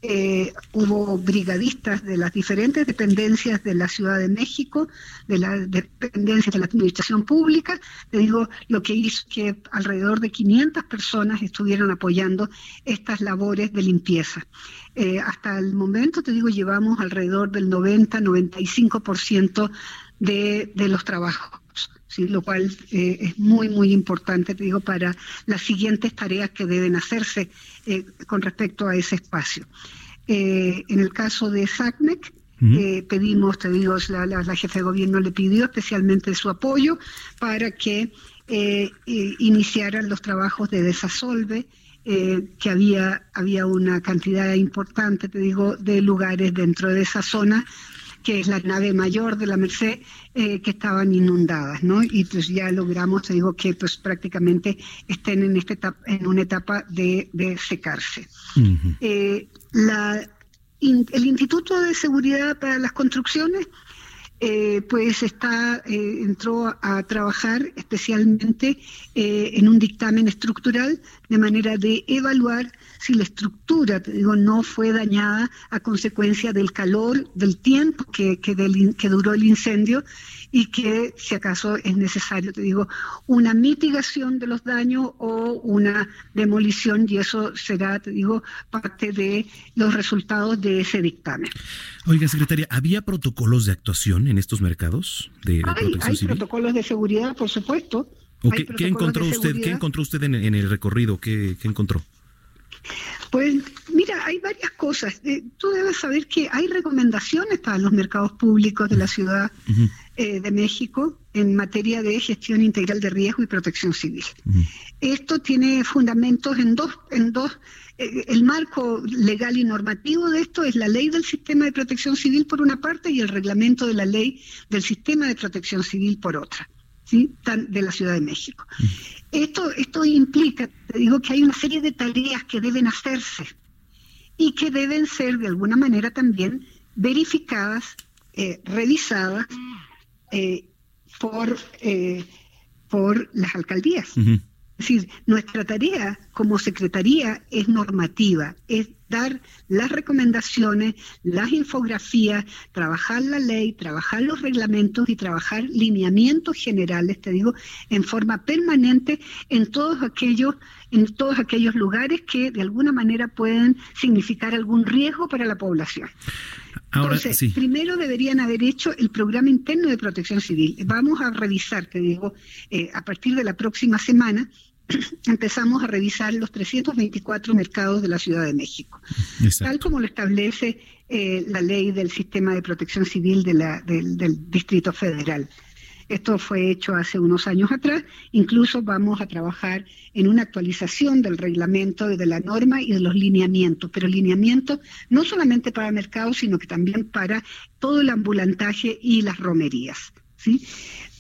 S14: eh, hubo brigadistas de las diferentes dependencias de la Ciudad de México, de las dependencias de la Administración Pública, te digo, lo que hizo que alrededor de 500 personas estuvieran apoyando estas labores de limpieza. Eh, hasta el momento, te digo, llevamos alrededor del 90-95% de, de los trabajos. ¿sí? lo cual eh, es muy, muy importante, te digo, para las siguientes tareas que deben hacerse eh, con respecto a ese espacio. Eh, en el caso de SACMEC, pedimos, te digo, la, la, jefe de gobierno le pidió especialmente su apoyo para que iniciaran los trabajos de desasolve, que había, había una cantidad importante, te digo, de lugares dentro de esa zona que es la nave mayor de la Merced, eh, que estaban inundadas, ¿no? Y pues ya logramos, te digo, que pues prácticamente estén en, esta etapa, en una etapa de, secarse. Eh, la, el Instituto de Seguridad para las Construcciones eh, pues está entró a, trabajar especialmente en un dictamen estructural de manera de evaluar si la estructura, digo, no fue dañada a consecuencia del calor, del tiempo que, que, que duró el incendio y que si acaso es necesario, te digo, una mitigación de los daños o una demolición y eso será, te digo, parte de los resultados de ese dictamen.
S3: Oiga, secretaria, ¿había protocolos de actuación en estos mercados de,
S14: hay, protocolos de seguridad, por supuesto.
S3: ¿qué, encontró usted, ¿Qué encontró usted en, el recorrido? ¿Qué, ¿Qué encontró?
S14: Pues mira, hay varias cosas. Eh, tú debes saber que hay recomendaciones para los mercados públicos de la Ciudad eh, de México en materia de gestión integral de riesgo y protección civil. Esto tiene fundamentos en dos, en dos. Eh, el marco legal y normativo de esto es la ley del sistema de protección civil por una parte y el reglamento de la ley del sistema de protección civil por otra. ¿Sí? de la Ciudad de México. Esto, esto implica, te digo, que hay una serie de tareas que deben hacerse y que deben ser de alguna manera también verificadas, eh, revisadas eh, por, eh, por las alcaldías. Es decir, nuestra tarea como Secretaría es normativa, es dar las recomendaciones, las infografías, trabajar la ley, trabajar los reglamentos y trabajar lineamientos generales, te digo, en forma permanente en todos aquellos en todos aquellos lugares que de alguna manera pueden significar algún riesgo para la población. Ahora, Entonces, primero deberían haber hecho el programa interno de protección civil. Vamos a revisar, te digo, eh, a partir de la próxima semana, (clears throat) empezamos a revisar los 324 mercados de la Ciudad de México, tal como lo establece eh, la ley del sistema de protección civil de la, del, Distrito Federal. Esto fue hecho hace unos años atrás. Incluso vamos a trabajar en una actualización del reglamento, de la norma y de los lineamientos, pero lineamientos no solamente para mercados, sino que también para todo el ambulantaje y las romerías. ¿sí?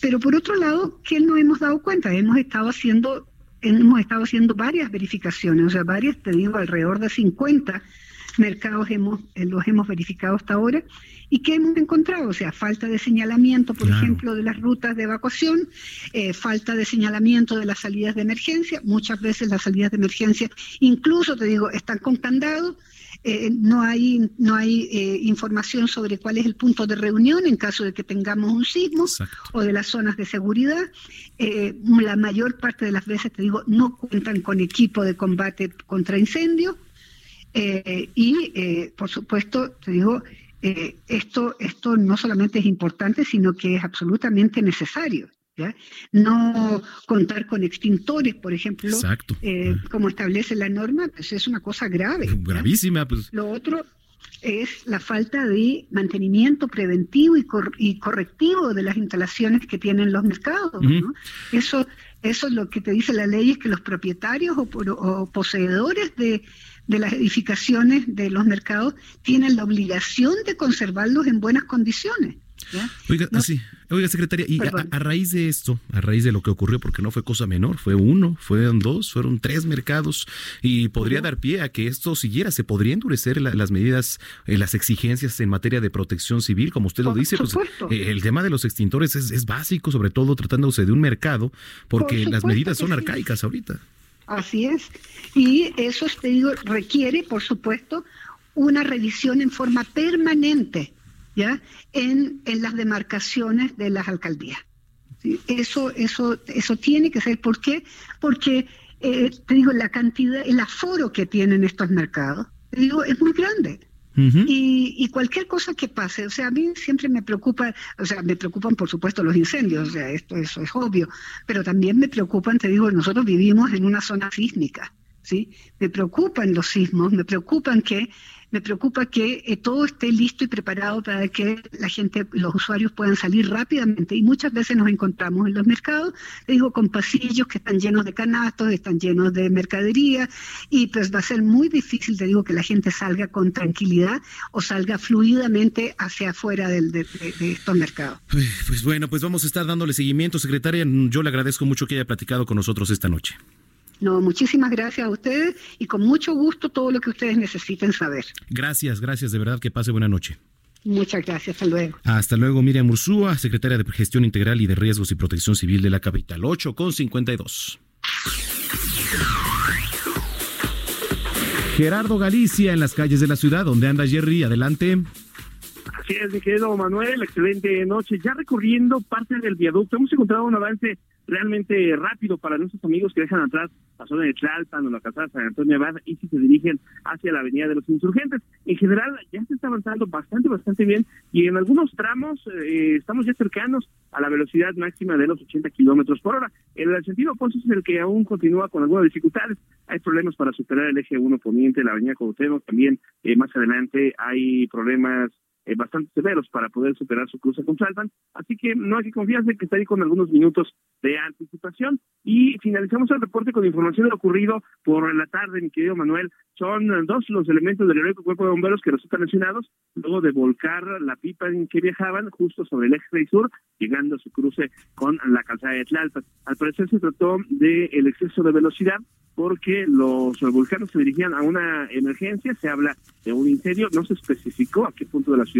S14: Pero por otro lado, ¿qué no hemos dado cuenta? Hemos estado haciendo hemos estado haciendo varias verificaciones, o sea, varias, te digo, alrededor de 50 mercados hemos, eh, los hemos verificado hasta ahora. ¿Y qué hemos encontrado? O sea, falta de señalamiento, por ejemplo, de las rutas de evacuación, eh, falta de señalamiento de las salidas de emergencia. Muchas veces las salidas de emergencia, incluso te digo, están con candado. Eh, no hay, no hay eh, información sobre cuál es el punto de reunión en caso de que tengamos un sismo o de las zonas de seguridad. la mayor parte de las veces, te digo, no cuentan con equipo de combate contra incendios. y, por supuesto, te digo, eh, esto, esto no solamente es importante, sino que es absolutamente necesario. No contar con extintores, por ejemplo, eh, como establece la norma, pues es una cosa grave.
S3: Gravísima. Pues.
S14: Lo otro es la falta de mantenimiento preventivo y, y correctivo de las instalaciones que tienen los mercados. Eso, eso es lo que te dice la ley, es que los propietarios o poseedores de de las edificaciones de los mercados tienen la obligación de conservarlos en buenas condiciones.
S3: Oiga, oiga, secretaria, y a, raíz de esto, a raíz de lo que ocurrió, porque no fue cosa menor, fue uno, fueron dos, fueron tres mercados, y podría dar pie a que esto siguiera, se podría endurecer las medidas, eh, las exigencias en materia de protección civil, como usted lo dice, pues eh, el tema de los extintores es, básico, sobre todo tratándose de un mercado, porque las medidas son arcaicas ahorita.
S14: Así es. Y eso, te digo, requiere, por supuesto, una revisión en forma permanente, ¿ya? En, en las demarcaciones de las alcaldías. Eso, eso, eso tiene que ser. ¿Por qué? Porque, eh, te digo, la cantidad, el aforo que tienen estos mercados, te digo, es muy grande y, cualquier cosa que pase, o sea, a mí siempre me preocupa, o sea, me preocupan por supuesto los incendios, o sea, esto eso es obvio, pero también me preocupan, te digo, nosotros vivimos en una zona sísmica, ¿sí? Me preocupan los sismos, me preocupan que me preocupa que eh, todo esté listo y preparado para que la gente, los usuarios puedan salir rápidamente. Y muchas veces nos encontramos en los mercados, digo, con pasillos que están llenos de canastos, están llenos de mercadería, y pues va a ser muy difícil, te digo, que la gente salga con tranquilidad o salga fluidamente hacia afuera de, de, estos mercados.
S3: Pues bueno, pues vamos a estar dándole seguimiento, secretaria. Yo le agradezco mucho que haya platicado con nosotros esta noche.
S14: No, muchísimas gracias a ustedes y con mucho gusto todo lo que ustedes necesiten saber.
S3: Gracias, gracias, de verdad que pase buena noche.
S14: Muchas gracias, hasta luego.
S3: Hasta luego, Miriam Ursúa, secretaria de Gestión Integral y de Riesgos y Protección Civil de la capital, 8 con 52. Gerardo Galicia en las calles de la ciudad, donde anda Jerry, adelante.
S4: Así es, mi querido Manuel, excelente noche. Ya recorriendo parte del viaducto, hemos encontrado un avance realmente rápido para nuestros amigos que dejan atrás la zona de Tlalpan o la casa de San Antonio Abad y si se dirigen hacia la Avenida de los Insurgentes. En general ya se está avanzando bastante, bastante bien y en algunos tramos eh, estamos ya cercanos a la velocidad máxima de los 80 kilómetros por hora. En el sentido opuesto es el que aún continúa con algunas dificultades. Hay problemas para superar el eje 1 poniente, la Avenida Cuauhtémoc, también eh, más adelante hay problemas eh, bastante severos para poder superar su cruce con Salvan. Así que no hay que confiarse que está ahí con algunos minutos de anticipación. Y finalizamos el reporte con información de lo ocurrido por la tarde, mi querido Manuel. Son dos los elementos del heroico cuerpo de bomberos que resultan lesionados luego de volcar la pipa en que viajaban justo sobre el eje sur, llegando a su cruce con la calzada de Tlalpan. Al parecer se trató del el exceso de velocidad porque los volcanos se dirigían a una emergencia, se habla de un incendio, no se especificó a qué punto de la ciudad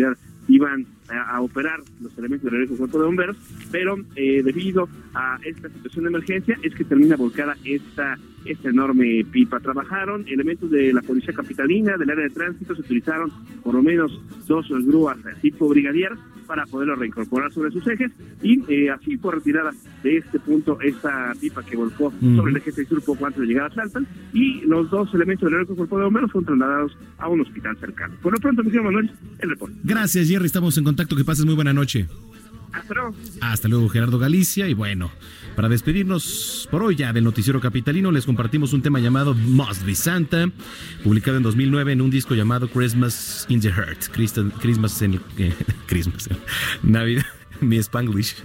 S4: iban a, operar los elementos del cuerpo de bomberos, pero eh, debido a esta situación de emergencia es que termina volcada esta esta enorme pipa. Trabajaron elementos de la Policía Capitalina, del área de tránsito, se utilizaron por lo menos dos grúas tipo brigadier para poderlo reincorporar sobre sus ejes y eh, así fue retirada de este punto esta pipa que volcó sobre el eje 6 sur poco antes de llegar a Saltan y los dos elementos del cuerpo de bomberos fueron trasladados a un hospital cercano. Por lo pronto, mi señor Manuel, el reporte.
S3: Gracias, Jerry. Estamos en contacto. Que pases muy buena noche.
S4: Hasta luego.
S3: Hasta luego, Gerardo Galicia. Y bueno, para despedirnos por hoy ya del noticiero capitalino, les compartimos un tema llamado Must Be Santa, publicado en 2009 en un disco llamado Christmas in the Heart. Christmas en el... (laughs) Christmas. Navidad (laughs) mi Spanglish.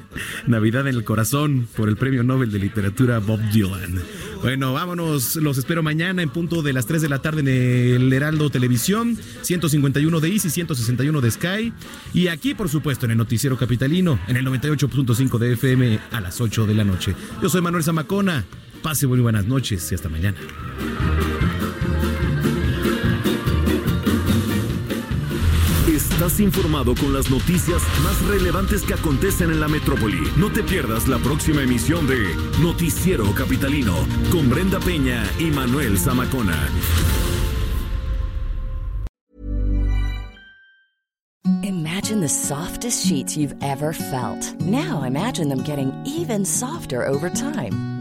S3: Navidad en el corazón por el Premio Nobel de Literatura Bob Dylan. Bueno, vámonos. Los espero mañana en punto de las 3 de la tarde en el Heraldo Televisión, 151 de Easy, 161 de Sky. Y aquí, por supuesto, en el Noticiero Capitalino, en el 98.5 de FM a las 8 de la noche. Yo soy Manuel Zamacona. Pase muy buenas noches y hasta mañana.
S1: Estás informado con las noticias más relevantes que acontecen en la metrópoli. No te pierdas la próxima emisión de Noticiero Capitalino con Brenda Peña y Manuel Zamacona.
S15: Imagine the softest sheets you've ever felt. Now imagine them getting even softer over time.